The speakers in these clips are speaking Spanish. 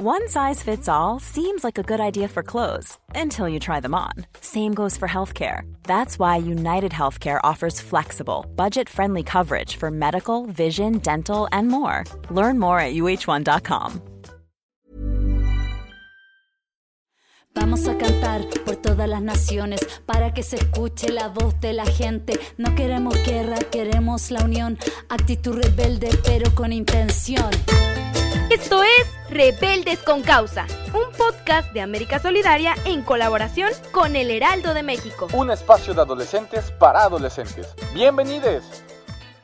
One size fits all seems like a good idea for clothes until you try them on. Same goes for healthcare. That's why United Healthcare offers flexible, budget friendly coverage for medical, vision, dental, and more. Learn more at uh1.com. Vamos a cantar por todas las naciones para que se escuche la voz de la gente. No queremos guerra, queremos la unión. Actitud rebelde, pero con intención. Esto es Rebeldes con Causa, un podcast de América Solidaria en colaboración con El Heraldo de México. Un espacio de adolescentes para adolescentes. Bienvenidos.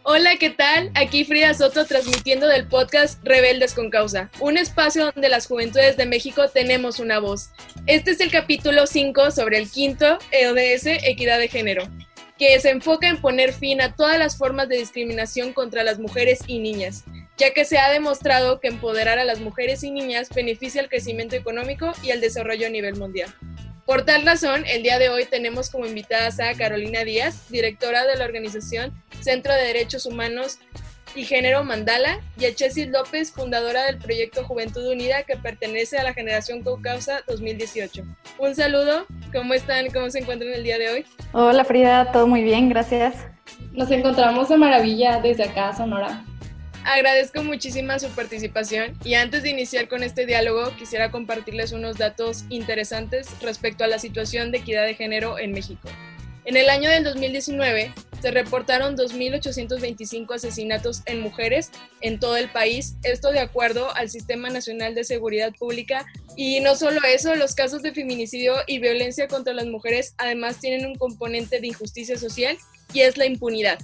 Hola, ¿qué tal? Aquí Frida Soto transmitiendo del podcast Rebeldes con Causa, un espacio donde las juventudes de México tenemos una voz. Este es el capítulo 5 sobre el quinto EODS Equidad de Género, que se enfoca en poner fin a todas las formas de discriminación contra las mujeres y niñas ya que se ha demostrado que empoderar a las mujeres y niñas beneficia al crecimiento económico y al desarrollo a nivel mundial. Por tal razón, el día de hoy tenemos como invitadas a Carolina Díaz, directora de la organización Centro de Derechos Humanos y Género Mandala, y a Chesis López, fundadora del proyecto Juventud Unida que pertenece a la generación Caucausa 2018. Un saludo, ¿cómo están? ¿Cómo se encuentran el día de hoy? Hola Frida, todo muy bien, gracias. Nos encontramos de maravilla desde acá, Sonora. Agradezco muchísima su participación y antes de iniciar con este diálogo quisiera compartirles unos datos interesantes respecto a la situación de equidad de género en México. En el año del 2019 se reportaron 2.825 asesinatos en mujeres en todo el país, esto de acuerdo al Sistema Nacional de Seguridad Pública. Y no solo eso, los casos de feminicidio y violencia contra las mujeres además tienen un componente de injusticia social y es la impunidad.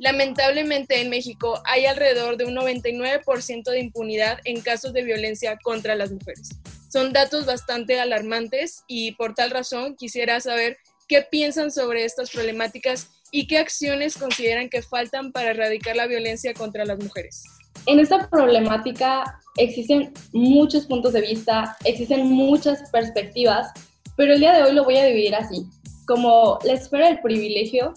Lamentablemente en México hay alrededor de un 99% de impunidad en casos de violencia contra las mujeres. Son datos bastante alarmantes y por tal razón quisiera saber qué piensan sobre estas problemáticas y qué acciones consideran que faltan para erradicar la violencia contra las mujeres. En esta problemática existen muchos puntos de vista, existen muchas perspectivas, pero el día de hoy lo voy a dividir así, como la esfera del privilegio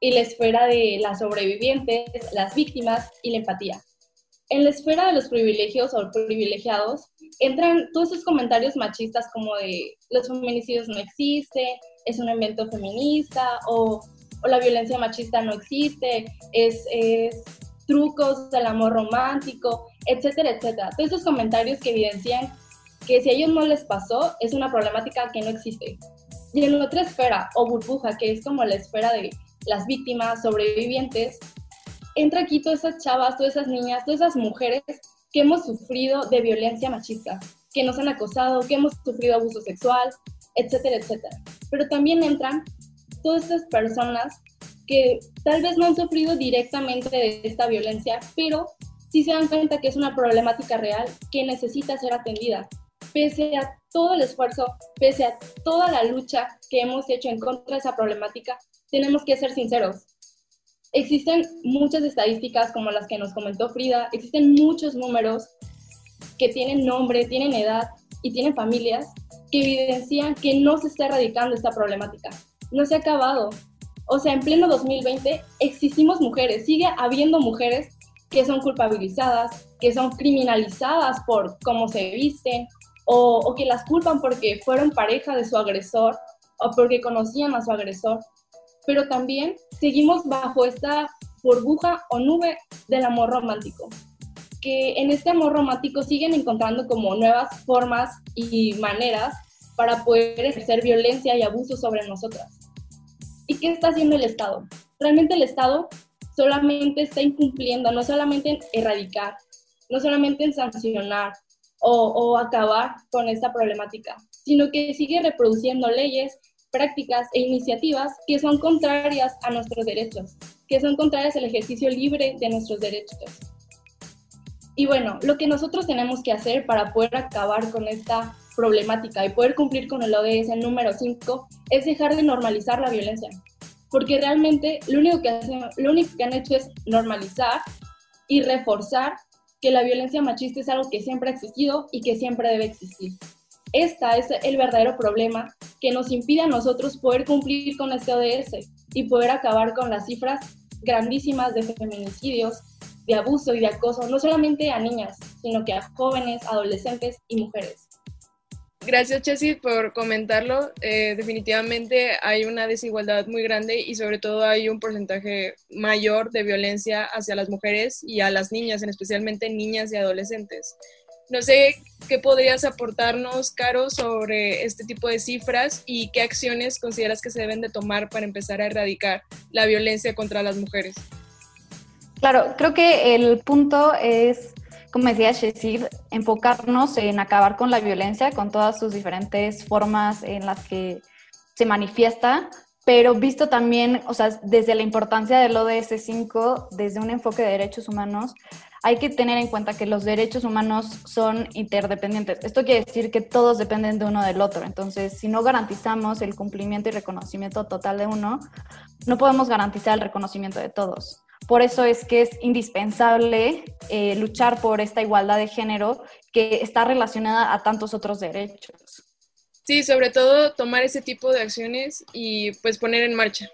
y la esfera de las sobrevivientes, las víctimas y la empatía. En la esfera de los privilegios o privilegiados entran todos esos comentarios machistas como de los feminicidios no existen, es un evento feminista o, o la violencia machista no existe, es, es trucos del amor romántico, etcétera, etcétera. Todos esos comentarios que evidencian que si a ellos no les pasó, es una problemática que no existe. Y en otra esfera, o burbuja, que es como la esfera de las víctimas, sobrevivientes, entra aquí todas esas chavas, todas esas niñas, todas esas mujeres que hemos sufrido de violencia machista, que nos han acosado, que hemos sufrido abuso sexual, etcétera, etcétera. Pero también entran todas estas personas que tal vez no han sufrido directamente de esta violencia, pero sí se dan cuenta que es una problemática real que necesita ser atendida, pese a todo el esfuerzo, pese a toda la lucha que hemos hecho en contra de esa problemática, tenemos que ser sinceros. Existen muchas estadísticas como las que nos comentó Frida, existen muchos números que tienen nombre, tienen edad y tienen familias que evidencian que no se está erradicando esta problemática. No se ha acabado. O sea, en pleno 2020 existimos mujeres, sigue habiendo mujeres que son culpabilizadas, que son criminalizadas por cómo se visten o, o que las culpan porque fueron pareja de su agresor o porque conocían a su agresor pero también seguimos bajo esta burbuja o nube del amor romántico, que en este amor romántico siguen encontrando como nuevas formas y maneras para poder ejercer violencia y abuso sobre nosotras. ¿Y qué está haciendo el Estado? Realmente el Estado solamente está incumpliendo, no solamente en erradicar, no solamente en sancionar o, o acabar con esta problemática, sino que sigue reproduciendo leyes prácticas e iniciativas que son contrarias a nuestros derechos, que son contrarias al ejercicio libre de nuestros derechos. Y bueno, lo que nosotros tenemos que hacer para poder acabar con esta problemática y poder cumplir con el ODS número 5 es dejar de normalizar la violencia. Porque realmente lo único, que lo único que han hecho es normalizar y reforzar que la violencia machista es algo que siempre ha existido y que siempre debe existir. Esta es el verdadero problema que nos impide a nosotros poder cumplir con este ODS y poder acabar con las cifras grandísimas de feminicidios de abuso y de acoso, no solamente a niñas, sino que a jóvenes, adolescentes y mujeres. Gracias, Chessy, por comentarlo. Eh, definitivamente hay una desigualdad muy grande y sobre todo hay un porcentaje mayor de violencia hacia las mujeres y a las niñas, en especialmente niñas y adolescentes. No sé qué podrías aportarnos, Caro, sobre este tipo de cifras y qué acciones consideras que se deben de tomar para empezar a erradicar la violencia contra las mujeres. Claro, creo que el punto es como decía Shesir, enfocarnos en acabar con la violencia, con todas sus diferentes formas en las que se manifiesta, pero visto también, o sea, desde la importancia del ODS 5, desde un enfoque de derechos humanos, hay que tener en cuenta que los derechos humanos son interdependientes. Esto quiere decir que todos dependen de uno del otro. Entonces, si no garantizamos el cumplimiento y reconocimiento total de uno, no podemos garantizar el reconocimiento de todos. Por eso es que es indispensable eh, luchar por esta igualdad de género que está relacionada a tantos otros derechos. Sí, sobre todo tomar ese tipo de acciones y pues poner en marcha.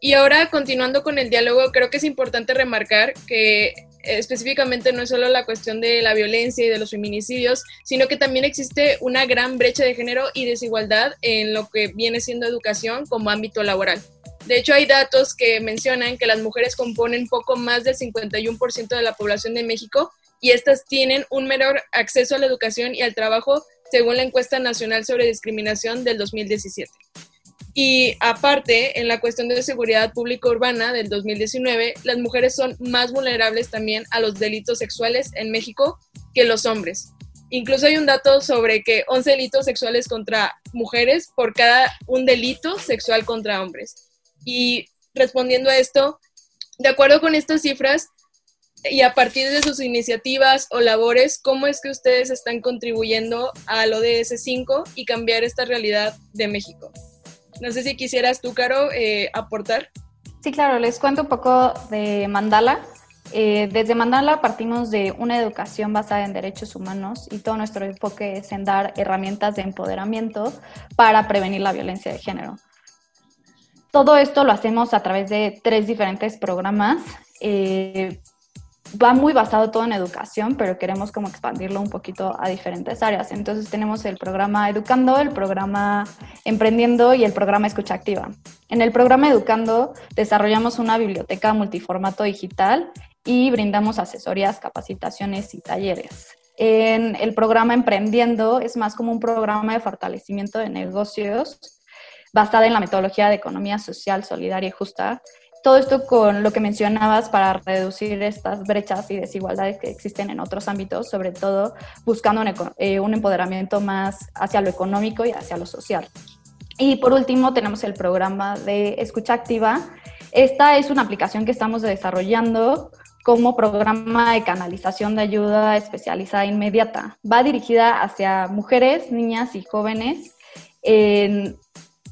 Y ahora, continuando con el diálogo, creo que es importante remarcar que específicamente no es solo la cuestión de la violencia y de los feminicidios, sino que también existe una gran brecha de género y desigualdad en lo que viene siendo educación como ámbito laboral. De hecho, hay datos que mencionan que las mujeres componen poco más del 51% de la población de México y estas tienen un menor acceso a la educación y al trabajo según la encuesta nacional sobre discriminación del 2017. Y aparte, en la cuestión de seguridad pública urbana del 2019, las mujeres son más vulnerables también a los delitos sexuales en México que los hombres. Incluso hay un dato sobre que 11 delitos sexuales contra mujeres por cada un delito sexual contra hombres. Y respondiendo a esto, de acuerdo con estas cifras y a partir de sus iniciativas o labores, ¿cómo es que ustedes están contribuyendo al ODS 5 y cambiar esta realidad de México? No sé si quisieras tú, Caro, eh, aportar. Sí, claro, les cuento un poco de Mandala. Eh, desde Mandala partimos de una educación basada en derechos humanos y todo nuestro enfoque es en dar herramientas de empoderamiento para prevenir la violencia de género. Todo esto lo hacemos a través de tres diferentes programas. Eh, va muy basado todo en educación, pero queremos como expandirlo un poquito a diferentes áreas. Entonces tenemos el programa Educando, el programa Emprendiendo y el programa Escucha Activa. En el programa Educando desarrollamos una biblioteca multiformato digital y brindamos asesorías, capacitaciones y talleres. En el programa Emprendiendo es más como un programa de fortalecimiento de negocios basada en la metodología de economía social, solidaria y justa. Todo esto con lo que mencionabas para reducir estas brechas y desigualdades que existen en otros ámbitos, sobre todo buscando un, eh, un empoderamiento más hacia lo económico y hacia lo social. Y por último tenemos el programa de escucha activa. Esta es una aplicación que estamos desarrollando como programa de canalización de ayuda especializada inmediata. Va dirigida hacia mujeres, niñas y jóvenes en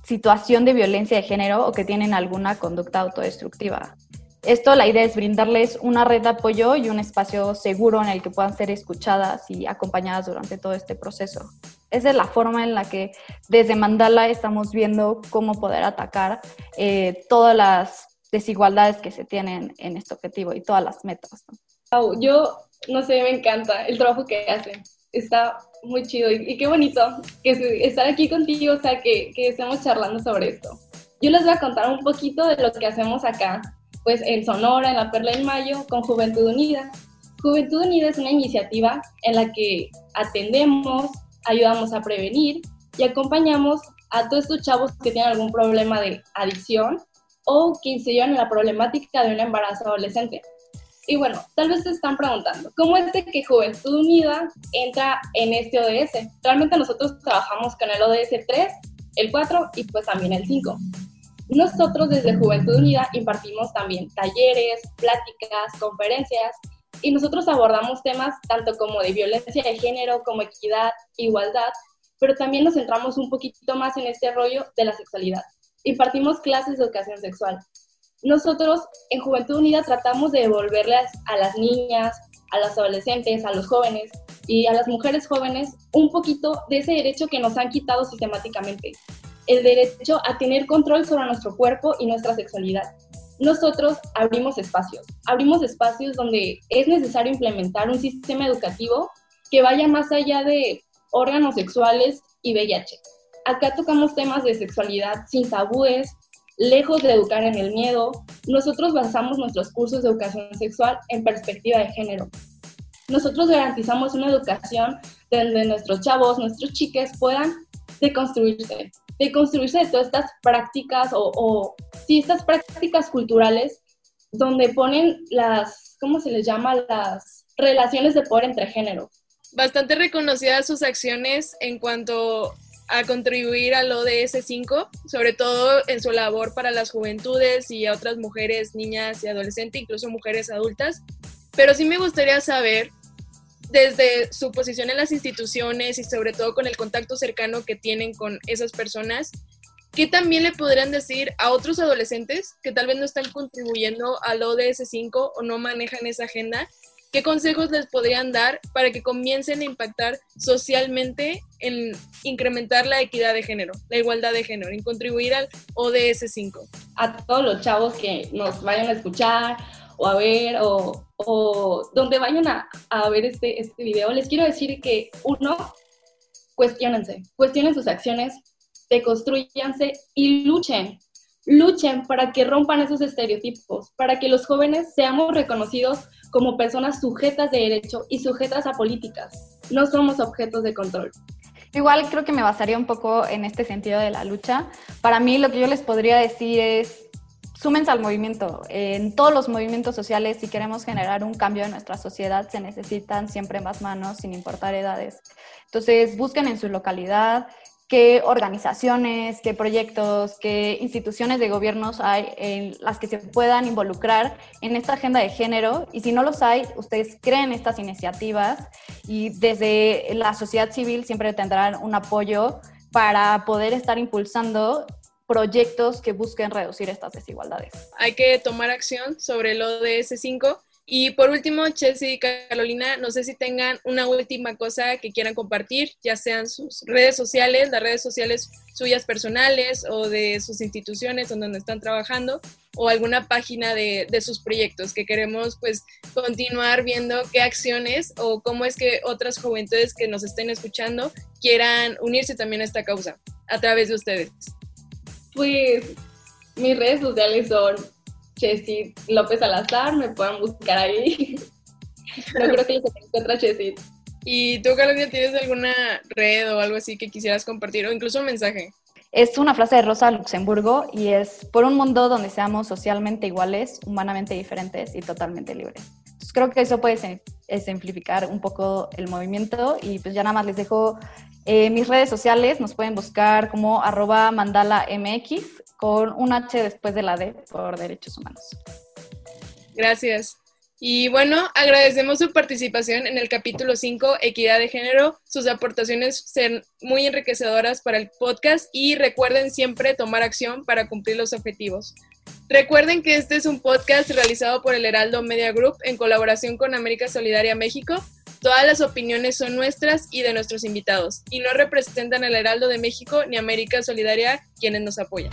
situación de violencia de género o que tienen alguna conducta autodestructiva. Esto, la idea es brindarles una red de apoyo y un espacio seguro en el que puedan ser escuchadas y acompañadas durante todo este proceso. Esa es la forma en la que desde Mandala estamos viendo cómo poder atacar eh, todas las desigualdades que se tienen en este objetivo y todas las metas. yo, no sé, me encanta el trabajo que hacen. Está muy chido y, qué bonito que estar aquí contigo, o sea, que, que estemos charlando sobre esto. Yo les voy a contar un poquito de lo que hacemos acá, pues en Sonora, en la Perla del Mayo, con Juventud Unida. Juventud Unida es una iniciativa en la que atendemos, ayudamos a prevenir y acompañamos a todos estos chavos que tienen algún problema de adicción o que se llevan la problemática de un embarazo adolescente. Y bueno, tal vez se están preguntando, ¿cómo es de que Juventud Unida entra en este ODS? Realmente nosotros trabajamos con el ODS 3, el 4 y pues también el 5. Nosotros desde Juventud Unida impartimos también talleres, pláticas, conferencias y nosotros abordamos temas tanto como de violencia de género, como equidad, igualdad, pero también nos centramos un poquito más en este rollo de la sexualidad. Impartimos clases de educación sexual nosotros en Juventud Unida tratamos de devolverles a las niñas, a las adolescentes, a los jóvenes y a las mujeres jóvenes un poquito de ese derecho que nos han quitado sistemáticamente, el derecho a tener control sobre nuestro cuerpo y nuestra sexualidad. nosotros abrimos espacios, abrimos espacios donde es necesario implementar un sistema educativo que vaya más allá de órganos sexuales y VIH. Acá tocamos temas de sexualidad sin tabúes, lejos de educar en el miedo. Nosotros basamos nuestros cursos de educación sexual en perspectiva de género. Nosotros garantizamos una educación donde nuestros chavos, nuestros chiques puedan deconstruirse, deconstruirse de todas estas prácticas o, o estas prácticas culturales donde ponen las, ¿cómo se les llama? Las relaciones de poder entre géneros. Bastante reconocidas sus acciones en cuanto a contribuir al ODS 5, sobre todo en su labor para las juventudes y a otras mujeres, niñas y adolescentes, incluso mujeres adultas. Pero sí me gustaría saber, desde su posición en las instituciones y sobre todo con el contacto cercano que tienen con esas personas, ¿qué también le podrían decir a otros adolescentes que tal vez no están contribuyendo al ODS 5 o no manejan esa agenda ¿Qué consejos les podrían dar para que comiencen a impactar socialmente en incrementar la equidad de género, la igualdad de género, en contribuir al ODS 5? A todos los chavos que nos vayan a escuchar o a ver o, o donde vayan a, a ver este, este video, les quiero decir que uno, cuestionense, cuestionen sus acciones, deconstruyanse y luchen luchen para que rompan esos estereotipos, para que los jóvenes seamos reconocidos como personas sujetas de derecho y sujetas a políticas. No somos objetos de control. Igual creo que me basaría un poco en este sentido de la lucha. Para mí lo que yo les podría decir es, súmense al movimiento. En todos los movimientos sociales, si queremos generar un cambio en nuestra sociedad, se necesitan siempre más manos, sin importar edades. Entonces, busquen en su localidad, qué organizaciones, qué proyectos, qué instituciones de gobiernos hay en las que se puedan involucrar en esta agenda de género. Y si no los hay, ustedes creen estas iniciativas y desde la sociedad civil siempre tendrán un apoyo para poder estar impulsando proyectos que busquen reducir estas desigualdades. Hay que tomar acción sobre el ODS 5 y por último, Chelsea y Carolina, no sé si tengan una última cosa que quieran compartir, ya sean sus redes sociales, las redes sociales suyas personales o de sus instituciones donde están trabajando, o alguna página de, de, sus proyectos que queremos pues continuar viendo qué acciones o cómo es que otras juventudes que nos estén escuchando quieran unirse también a esta causa a través de ustedes. Pues mis redes sociales son Chesit López Salazar, me pueden buscar ahí. no creo que se encuentra Chesit. ¿Y tú, Carolina, tienes alguna red o algo así que quisieras compartir o incluso un mensaje? Es una frase de Rosa Luxemburgo y es por un mundo donde seamos socialmente iguales, humanamente diferentes y totalmente libres. Entonces, creo que eso puede simplificar un poco el movimiento y pues ya nada más les dejo eh, mis redes sociales, nos pueden buscar como arroba mandala mx con un H después de la D por derechos humanos. Gracias. Y bueno, agradecemos su participación en el capítulo 5, Equidad de Género. Sus aportaciones serán muy enriquecedoras para el podcast y recuerden siempre tomar acción para cumplir los objetivos. Recuerden que este es un podcast realizado por el Heraldo Media Group en colaboración con América Solidaria México. Todas las opiniones son nuestras y de nuestros invitados y no representan al Heraldo de México ni América Solidaria quienes nos apoyan.